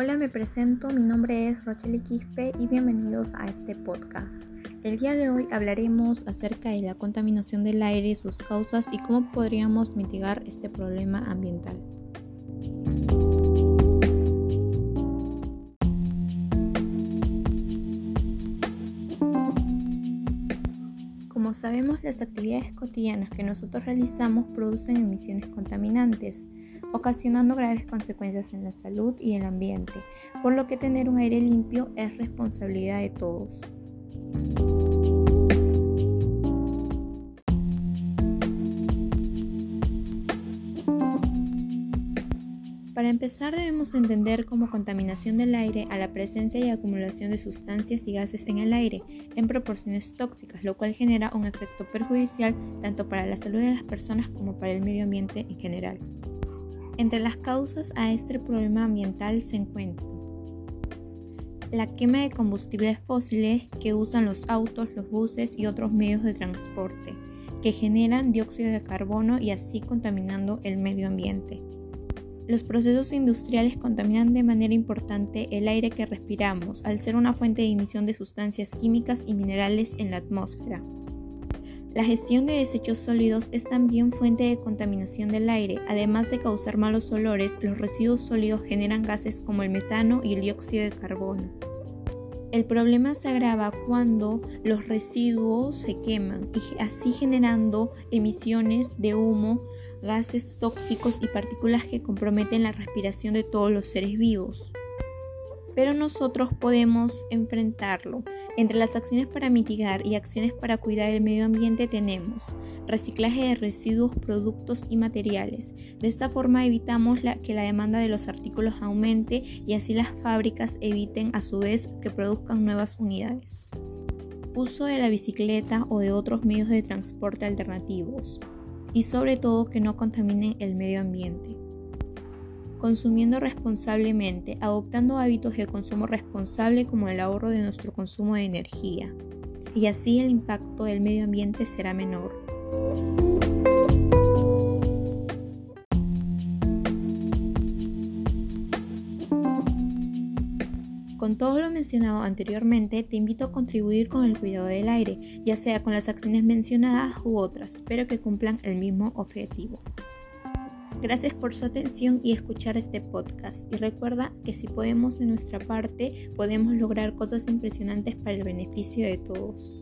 me presento, mi nombre es Rochelle Quispe y bienvenidos a este podcast. El día de hoy hablaremos acerca de la contaminación del aire, sus causas y cómo podríamos mitigar este problema ambiental. Como sabemos, las actividades cotidianas que nosotros realizamos producen emisiones contaminantes, ocasionando graves consecuencias en la salud y el ambiente, por lo que tener un aire limpio es responsabilidad de todos. Para empezar debemos entender como contaminación del aire a la presencia y acumulación de sustancias y gases en el aire en proporciones tóxicas, lo cual genera un efecto perjudicial tanto para la salud de las personas como para el medio ambiente en general. Entre las causas a este problema ambiental se encuentran la quema de combustibles fósiles que usan los autos, los buses y otros medios de transporte, que generan dióxido de carbono y así contaminando el medio ambiente. Los procesos industriales contaminan de manera importante el aire que respiramos, al ser una fuente de emisión de sustancias químicas y minerales en la atmósfera. La gestión de desechos sólidos es también fuente de contaminación del aire. Además de causar malos olores, los residuos sólidos generan gases como el metano y el dióxido de carbono. El problema se agrava cuando los residuos se queman y así generando emisiones de humo, gases tóxicos y partículas que comprometen la respiración de todos los seres vivos. Pero nosotros podemos enfrentarlo. Entre las acciones para mitigar y acciones para cuidar el medio ambiente tenemos reciclaje de residuos, productos y materiales. De esta forma evitamos que la demanda de los artículos aumente y así las fábricas eviten a su vez que produzcan nuevas unidades. Uso de la bicicleta o de otros medios de transporte alternativos y sobre todo que no contaminen el medio ambiente. Consumiendo responsablemente, adoptando hábitos de consumo responsable como el ahorro de nuestro consumo de energía. Y así el impacto del medio ambiente será menor. Con todo lo mencionado anteriormente, te invito a contribuir con el cuidado del aire, ya sea con las acciones mencionadas u otras, pero que cumplan el mismo objetivo. Gracias por su atención y escuchar este podcast. Y recuerda que si podemos de nuestra parte, podemos lograr cosas impresionantes para el beneficio de todos.